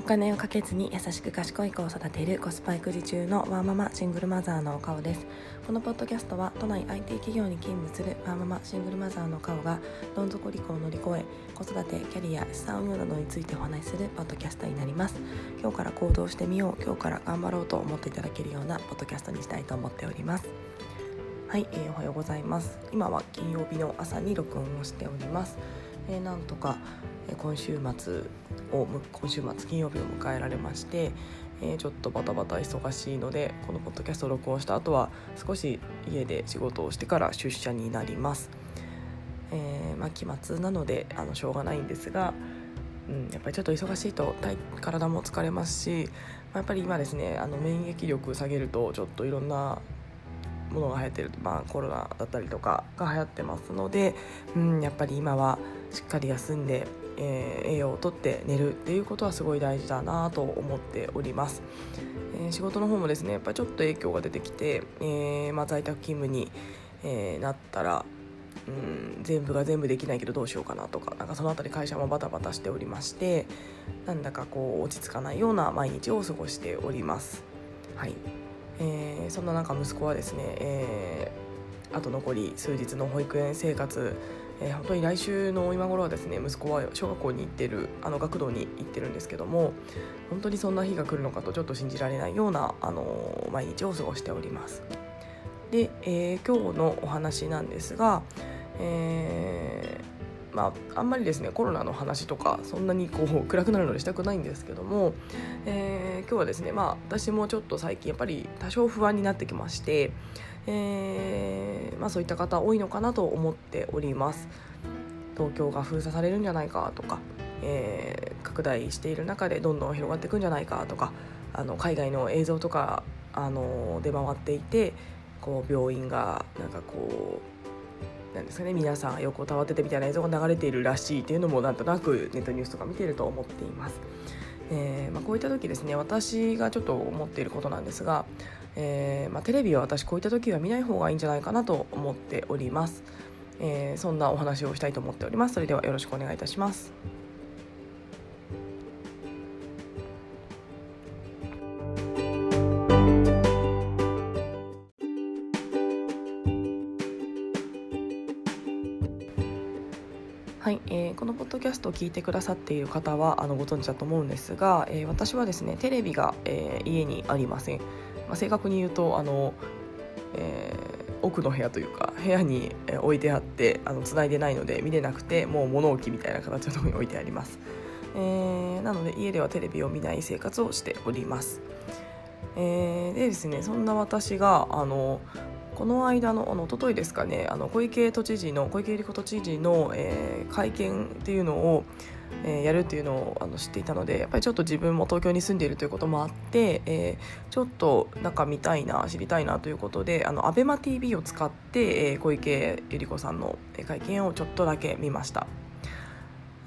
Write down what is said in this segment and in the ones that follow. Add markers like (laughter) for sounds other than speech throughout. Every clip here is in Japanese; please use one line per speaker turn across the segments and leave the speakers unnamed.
お金をかけずに優しく賢い子を育てるコスパ育児中のワーママシングルマザーのお顔です。このポッドキャストは都内 IT 企業に勤務するワーママシングルマザーの顔がどん底離婚を乗り越え子育てキャリア資産運用などについてお話しするポッドキャストになります。今日から行動してみよう今日から頑張ろうと思っていただけるようなポッドキャストにしたいと思っております。はい、えー、おはようございます。今は金曜日の朝に録音をしております。えー、なんとか、今週末を今週末金曜日を迎えられまして、えー、ちょっとバタバタ忙しいのでこのポッドキャスト録音した後は少し家で仕事をしてから出社になります。えー、まあ、期末なのであのしょうがないんですが、うん、やっぱりちょっと忙しいと体も疲れますし、まあ、やっぱり今ですねあの免疫力下げるとちょっといろんなものが流行ってる、まあ、コロナだったりとかが流行ってますので、うん、やっぱり今はしっかり休んで、えー、栄養をとって寝るっていうことはすごい大事だなと思っております、えー、仕事の方もですねやっぱりちょっと影響が出てきて、えーまあ、在宅勤務に、え、なったらうん全部が全部できないけどどうしようかなとかなんかその辺り会社もバタバタしておりましてなんだかこう落ち着かないような毎日を過ごしております。はいえー、そんな中息子はですね、えー、あと残り数日の保育園生活えー、本当に来週の今頃はですね息子は小学校に行ってるあの学童に行ってるんですけども本当にそんな日が来るのかとちょっと信じられないような、あの、毎日を過ごしております。で、えー、今日のお話なんですが、えーまあ、あんまりですねコロナの話とかそんなにこう暗くなるのでしたくないんですけども、えー、今日はですね、まあ、私もちょっと最近やっぱり多少不安になってきまして、えー、まあ、そういった方多いのかなと思っております東京が封鎖されるんじゃないかとか、えー、拡大している中でどんどん広がっていくんじゃないかとかあの海外の映像とかあの出回っていてこう病院がなんかこうなんですかね皆さん横たわっててみたいな映像が流れているらしいっていうのもなんとなくネットニュースとか見てると思っています。えーまあ、こういった時ですね私がちょっと思っていることなんですがえー、まあ、テレビは私こういった時は見ない方がいいんじゃないかなと思っております、えー、そんなお話をしたいと思っております。それではよろしくお願いいたします。はい、えー、このポッドキャストを聞いてくださっている方はあのご存知だと思うんですが、えー、私はですねテレビが、えー、家にありません。まあ、正確に言うとあの、えー、奥の部屋というか部屋に置いてあってあの繋いでないので見れなくてもう物置みたいな形のところに置いてあります、えー、なので家ではテレビを見ない生活をしております、えー、でですねそんな私があのこの間のあの一昨日ですかねあの小池都知事の小池百合子都知事の、えー、会見っていうのをえー、やるっていうのをあの知っていたのでやっぱりちょっと自分も東京に住んでいるということもあって、えー、ちょっと中見たいな知りたいなということであの ABEMATV を使って、えー、小池百合子さんの会見をちょっとだけ見ました。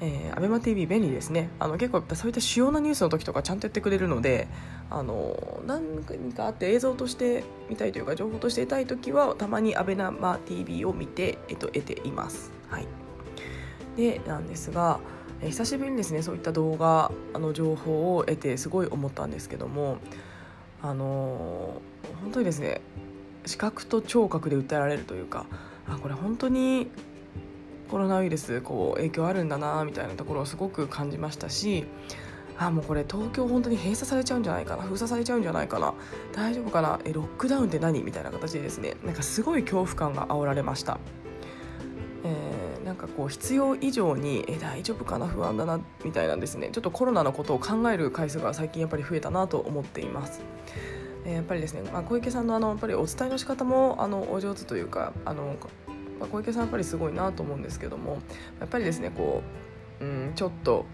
えー、アベマ t v 便利ですねあの結構そういった主要なニュースの時とかちゃんとやってくれるのであの何かあって映像として見たいというか情報として得たい時はたまにアベマ t v を見て、えっと、得ています。はい、でなんですがえ久しぶりにですねそういった動画あの情報を得てすごい思ったんですけどもあの本当にですね視覚と聴覚で訴えられるというかあこれ本当にコロナウイルスこう影響あるんだなみたいなところをすごく感じましたしあもうこれ東京本当に閉鎖されちゃうんじゃないかな封鎖されちゃうんじゃないかな大丈夫かなえロックダウンって何みたいな形でですねなんかすごい恐怖感が煽られました。えー、なんかこう必要以上にえ大丈夫かな不安だなみたいなんですねちょっとコロナのことを考える回数が最近やっぱり増えたなと思っています。やっぱりですね、まあ、小池さんのあのやっぱりお伝えの仕方もあのお上手というかあの、ま、小池さんやっぱりすごいなと思うんですけどもやっぱりですねこう、うん、ちょっと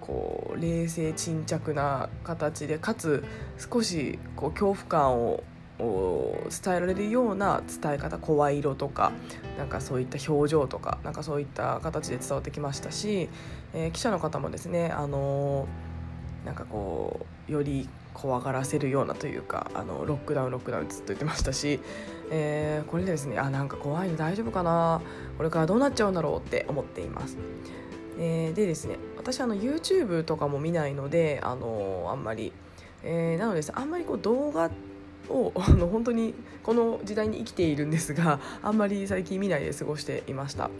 こう冷静沈着な形でかつ少しこう恐怖感を伝えられるような伝え方声色とかなんかそういった表情とかなんかそういった形で伝わってきましたし、えー、記者の方もですねあのー、なんかこうより怖がらせるようなというかあのロックダウンロックダウンずっと言ってましたし、えー、これでですねあなんか怖いの大丈夫かな？これからどうなっちゃうんだろうって思っています。えー、でですね私あの YouTube とかも見ないのであのあんまり、えー、なのであんまりこう動画を (laughs) あの本当にこの時代に生きているんですがあんまり最近見ないで過ごしていました。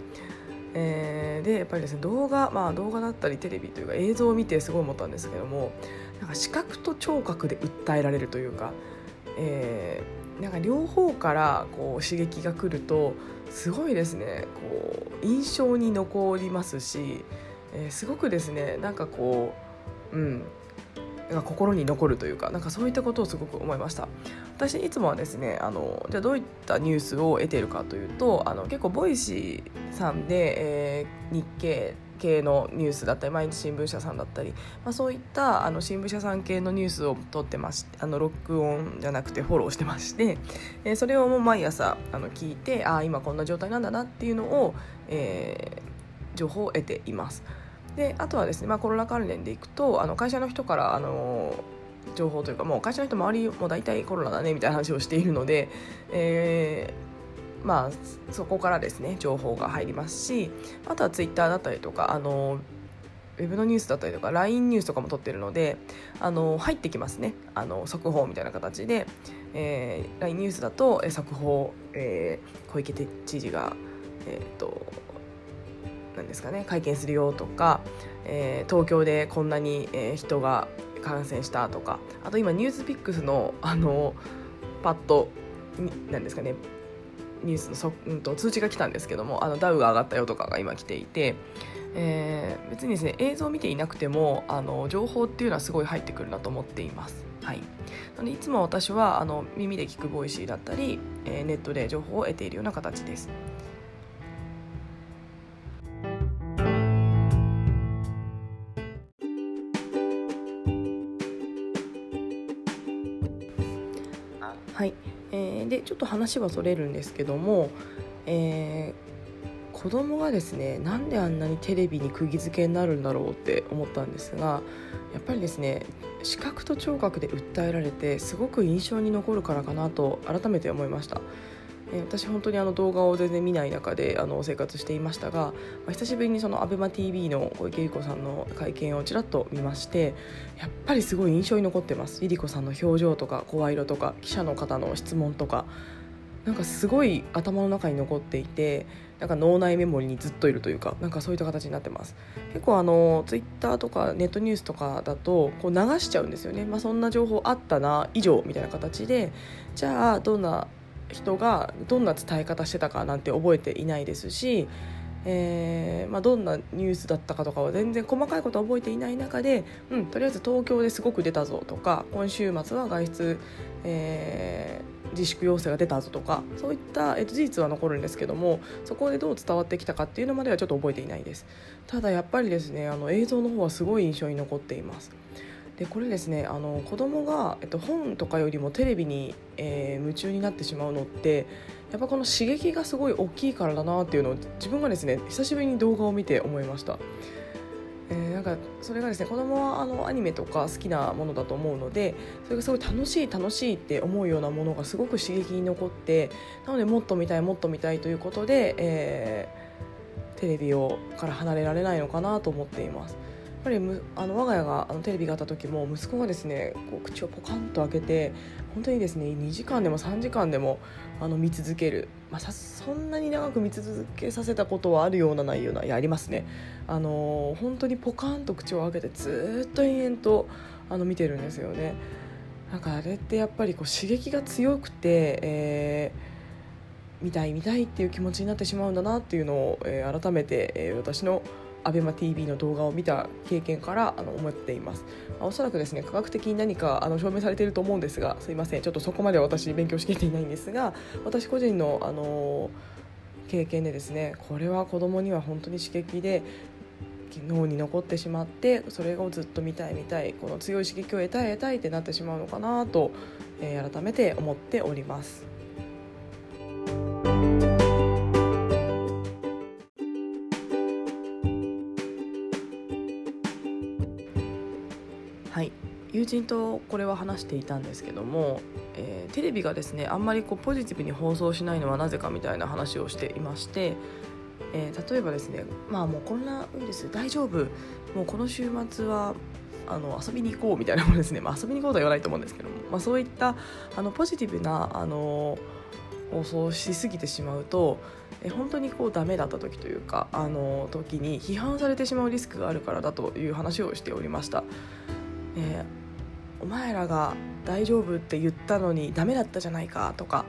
えー、でやっぱりですね動画まあ動画だったりテレビというか映像を見てすごい思ったんですけどもなんか視覚と聴覚で訴えられるというか、えー、なんか両方からこう刺激が来るとすごいですね。こう印象に残りますし、えー、すごくですねなんかこううん心に残るというかなんかそういったことをすごく思いました。私いつもはですねあのじゃあどういったニュースを得ているかというとあの結構ボイシーさんで、えー、日経系のニュースだったり毎日新聞社さんだったり、まあ、そういったあの新聞社さん系のニュースを取ってましてあの録音じゃなくてフォローしてまして、えー、それをもう毎朝あの聞いてああ今こんな状態なんだなっていうのを、えー、情報を得ています。であとはですね、まあ、コロナ関連でいくとあの会社の人からあの情報というかもう会社の人周りも大体コロナだねみたいな話をしているので、えー、まあ、そこからですね情報が入りますしあとはツイッターだったりとかあのウェブのニュースだったりとか LINE ニュースとかも取ってるのであの入ってきますね。あの速報みたいな形で、えー、LINE ニュースだと速報、えー、小池知事が、えーとなんですかね会見するよとか、えー、東京でこんなに、えー、人が感染したとかあと今ニュースピックスのあのパッとなんですかねニュースのそ、うんと、通知が来たんですけどもあのダウが上がったよとかが今来ていて、えー、別にですね映像を見ていなくてもあの情報っていうのはすごい入ってくるなと思っています。はい、のでいつも私はあの耳で聞くボイシーだったり、えー、ネットで情報を得ているような形です。はい、えー、でちょっと話はそれるんですけども、えー、子供がですねなんであんなにテレビに釘付けになるんだろうって思ったんですがやっぱりですね視覚と聴覚で訴えられてすごく印象に残るからかなと改めて思いました。え私本当にあの動画を全然見ない中であの生活していましたが、まあ、久しぶりにその ABEMATV の小池百合子さんの会見をちらっと見ましてやっぱりすごい印象に残ってます。百合子さんの表情とか声色とか記者の方の質問とか。なんかすごい頭の中に残っていてなんか脳内メモリにずっといるというかなんかそういった形になってます。結構あのツイッターとかネットニュースとかだとこう流しちゃうんですよね、まあ、そんな情報あったな以上みたいな形でじゃあどんな人がどんな伝え方してたかなんて覚えていないですし、えーまあ、どんなニュースだったかとかは全然細かいことは覚えていない中で、うん、とりあえず東京ですごく出たぞとか今週末は外出、えー、自粛要請が出たぞとかそういった、えー、と事実は残るんですけどもそこでどう伝わってきたかっていうのまではちょっと覚えていないです。ただやっぱりですねあの映像の方はすごい印象に残っています。でこれですねあの子供が、えっと、本とかよりもテレビに、えー、夢中になってしまうのってやっぱこの刺激がすごい大きいからだなっていうのを自分がですね久しぶりに動画を見て思いました。えー、なんかそれがですね子供はあのアニメとか好きなものだと思うのでそれがすごい楽しい楽しいって思うようなものがすごく刺激に残ってなのでもっと見たいもっと見たいということで、えー、テレビをから離れられないのかなと思っています。っぱりむあの我が家があのテレビがあった時も息子がですねこう口をポカンと開けて本当にですね2時間でも3時間でもあの見続ける、まあ、そんなに長く見続けさせたことはあるようなないようなやりますね。あの本当にポカンと口を開けてずっと延々とあの見てるんですよね。なんかあれってやっぱりこう刺激が強くて、えー、見たい見たいっていう気持ちになってしまうんだなっていうのを、えー、改めて、えー、私の ABEMATV の動画を見た経験からあの思っています、まあ、おそらくですね科学的に何かあの証明されていると思うんですがすいませんちょっとそこまでは私勉強しきれていないんですが私個人の、あの経験でですねこれは子供には本当に刺激で脳に残ってしまってそれをずっと見たい見たいこの強い刺激を得たい得たいってなってしまうのかなと、えー、改めて思っております。友人とこれは話していたんですけども、えー、テレビがですねあんまりこうポジティブに放送しないのはなぜかみたいな話をしていまして、えー、例えばですねまあもうコロナウイルス大丈夫。もうこの週末はあの遊びに行こうみたいなものですね、まあ、遊びに行こうとは言わないと思うんですけども、まあ、そういったあのポジティブなあの放送しすぎてしまうとえ本当にこうダメだった時というかあの時に批判されてしまうリスクがあるからだという話をしておりました。えー、お前らが大丈夫って言ったのにダメだったじゃないかとか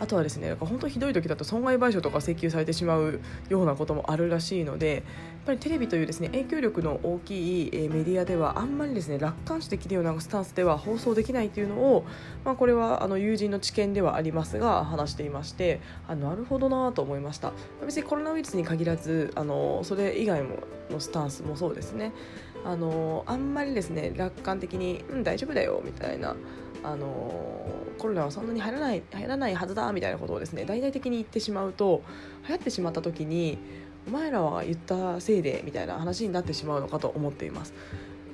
あとはですね本当ひどい時だと損害賠償とか請求されてしまうようなこともあるらしいのでやっぱりテレビというですね影響力の大きいメディアではあんまりですね楽観視できるようなスタンスでは放送できないというのを、まあ、これはあの友人の知見ではありますが話していましてあなるほどなと思いました。別にコロナウイルスに限らずあのそれ以外ものスタンスもそうですね。あのあんまりですね楽観的に「うん大丈夫だよ」みたいなあのコロナはそんなに入らない入らないはずだみたいなことをですね大々的に言ってしまうと流行ってしまった時にお前らは言ったせいでみたいな話になってしまうのかと思っています。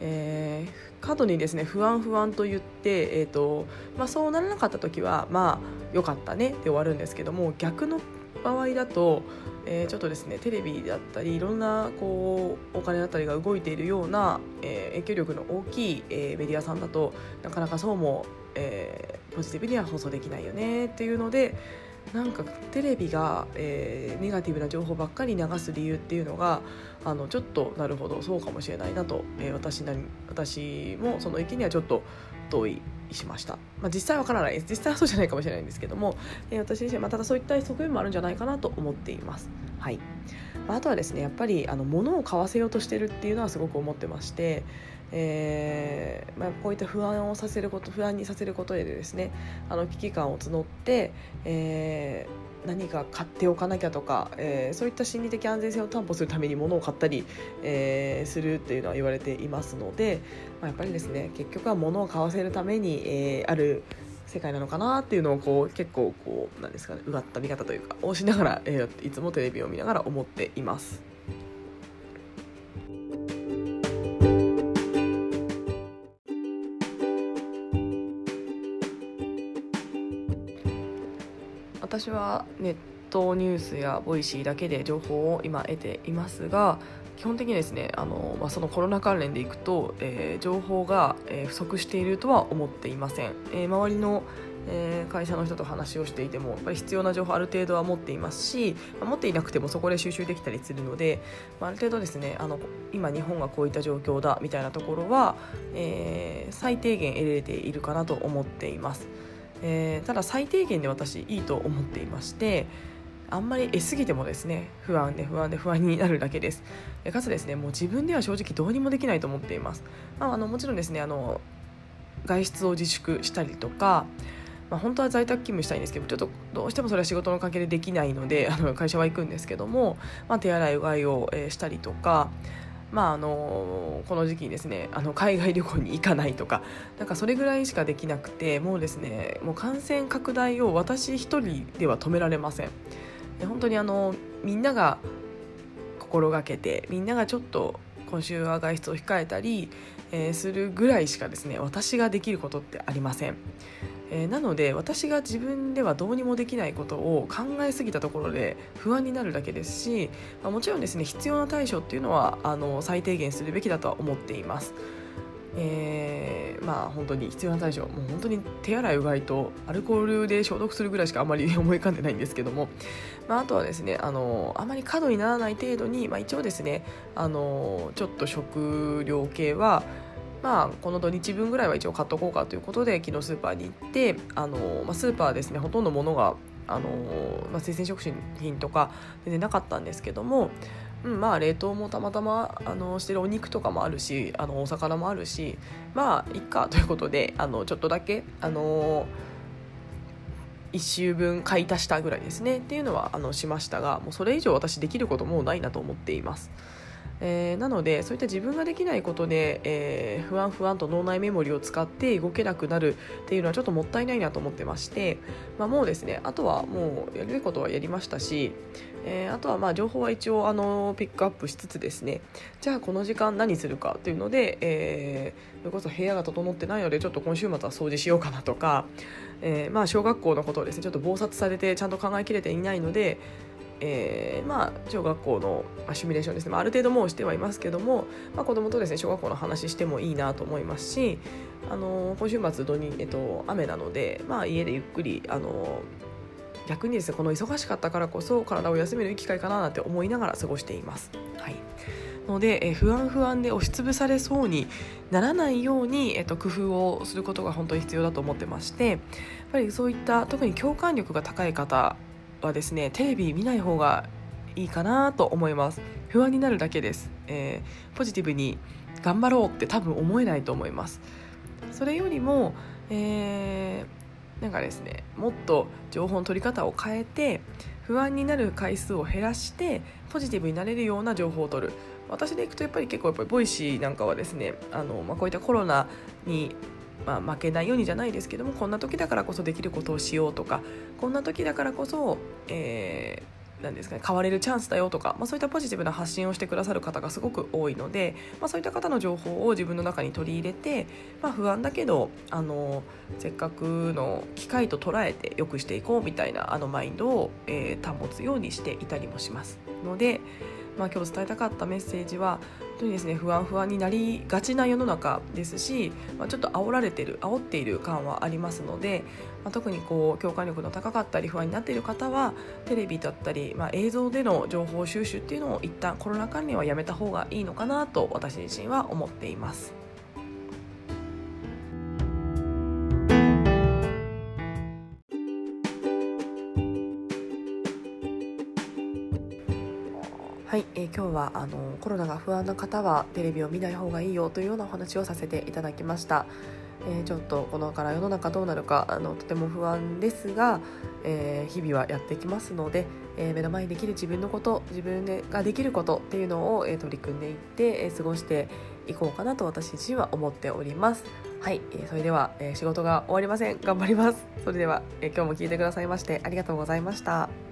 えー、過度にですね不安不安と言って、えーとまあ、そうならなかった時はまあよかったねで終わるんですけども逆の場合だと、えー、ちょっとですねテレビだったりいろんなこうお金だったりが動いているような、えー、影響力の大きい、えー、メディアさんだとなかなかそうも、えー、ポジティブには放送できないよねっていうのでなんかテレビが、えー、ネガティブな情報ばっかり流す理由っていうのがあのちょっとなるほどそうかもしれないなと、えー、私なり私もその意見にはちょっと同意しました、まあ、実際わからないです実際はそうじゃないかもしれないんですけども、えー、私自身、まあ、ただそういった側面もあるんじゃないかなと思っています。はいまあ、あとはですねやっぱりあの物を買わせようとしてるっていうのはすごく思ってまして、えーまあ、こういった不安をさせること不安にさせることでですねあの危機感を募って、えー何か買っておかなきゃとか、えー、そういった心理的安全性を担保するために物を買ったり、えー、するっていうのは言われていますので、まあ、やっぱりですね結局は物を買わせるために、えー、ある世界なのかなっていうのをこう結構こうなんですかねうがった見方というかをしながら、えー、いつもテレビを見ながら思っています。私はネットニュースやボイシーだけで情報を今得ていますが基本的にですねあの、まあ、そのコロナ関連でいくと、えー、情報が、え、不足しているとは思っていません、えー、周りの、えー、会社の人と話をしていてもやっぱり必要な情報ある程度は持っていますし、まあ、持っていなくてもそこで収集できたりするので、まあ、ある程度ですねあの今日本がこういった状況だみたいなところは、えー、最低限得られているかなと思っています。えー、ただ最低限で私いいと思っていましてあんまり得すぎてもですね不安で不安で不安になるだけです。かつですねもう自分では正直どうにもできないと思っています、まあ、あのもちろんですねあの外出を自粛したりとかまあ、本当は在宅勤務したいんですけどちょっとどうしてもそれは仕事の関係でできないのであの会社は行くんですけども、まあ、手洗いうがいを、えー、したりとかまあ、あのこの時期にですねあの海外旅行に行かないとかなんかそれぐらいしかできなくてもうですねもう感染拡大を私一人では止められません。本当にあのみんなが心がけてみんながちょっと今週は外出を控えたり、えー、するぐらいしかですね私ができることってありません。えー、なので私が自分ではどうにもできないことを考えすぎたところで不安になるだけですし、まあ、もちろんですね必要な対処っていうのはあの最低限するべきだとは思っています。えー、まあ本当に必要な対処もう本当に手洗いうがいとアルコールで消毒するぐらいしかあまり思い浮かんでないんですけども、まあ、あとはですねあのあまり過度にならない程度に、まあ、一応ですねあのちょっと食料系はまあ、この土日分ぐらいは一応買っとこうかということで昨日スーパーに行ってあの、まあ、スーパーですねほとんど物があの、まあ、生鮮食品とか全然なかったんですけども、うん、まあ冷凍もたまたまあのしてるお肉とかもあるしあのお魚もあるしまあいっかということであのちょっとだけあの1週分買い足したぐらいですねっていうのはあのしましたがもうそれ以上私できることもうないなと思っています。えー、なのでそういった自分ができないことで、えー、不安不安と脳内メモリを使って動けなくなるっていうのはちょっともったいないなと思ってまして、まあ、もうですねあとはもうやるべきことはやりましたし、えー、あとはまあ情報は一応あのピックアップしつつですねじゃあこの時間何するかっていうので、えー、それこそ部屋が整ってないのでちょっと今週末は掃除しようかなとか、えー、まあ小学校のことをですねちょっと忙殺されてちゃんと考えきれていないのでえー、まあ、小学校のシミュレーションですね、まあ、ある程度もうしてはいますけども、まあ、子供とですね小学校の話してもいいなと思いますし、あの今週末土に、えっと、雨なので、まあ、家でゆっくり、あの逆にですねこの忙しかったからこそ体を休める機会かななんて思いながら過ごしています。はいので、え不安不安で押しつぶされそうにならないように、えっと、工夫をすることが本当に必要だと思ってましてやっぱりそういった特に共感力が高い方はですねテレビ見ない方がいいかなと思います。不安になるだけです、えー、ポジティブに頑張ろうって多分思えないと思います。それよりも、えー、なんかですねもっと情報の取り方を変えて不安になる回数を減らしてポジティブになれるような情報を取る。私でいくとやっぱり結構やっぱりボイシーなんかはですねあの、まあ、こういったコロナにまあ、負けないようにじゃないですけどもこんな時だからこそできることをしようとかこんな時だからこそ、えーなんですかね、変われるチャンスだよとか、まあ、そういったポジティブな発信をしてくださる方がすごく多いので、まあ、そういった方の情報を自分の中に取り入れて、まあ、不安だけどあのせっかくの機会と捉えて良くしていこうみたいなあのマインドを、えー、保つようにしていたりもしますので、まあ、今日伝えたかったメッセージは本当にですね不安不安になりがちな世の中ですし、まあ、ちょっと煽られてる煽っている感はありますので、まあ、特にこう共感力の高かったり不安になっている方はテレビだったり、まあ、映像での情報収集っていうのを一旦コロナ関連はやめた方がいいのかなと私自身は思っています。はい、えー、今日はあのコロナが不安な方はテレビを見ない方がいいよというようなお話をさせていただきました。えー、ちょっとこのから世の中どうなるかあのとても不安ですが、えー、日々はやってきますので、え、目の前にできる自分のこと自分ができることっていうのを、え取り組んでいって、え過ごしていこうかなと私自身は思っております。はい、えそれでは、え仕事が終わりません頑張ります。それでは、え今日も聞いてくださいましてありがとうございました。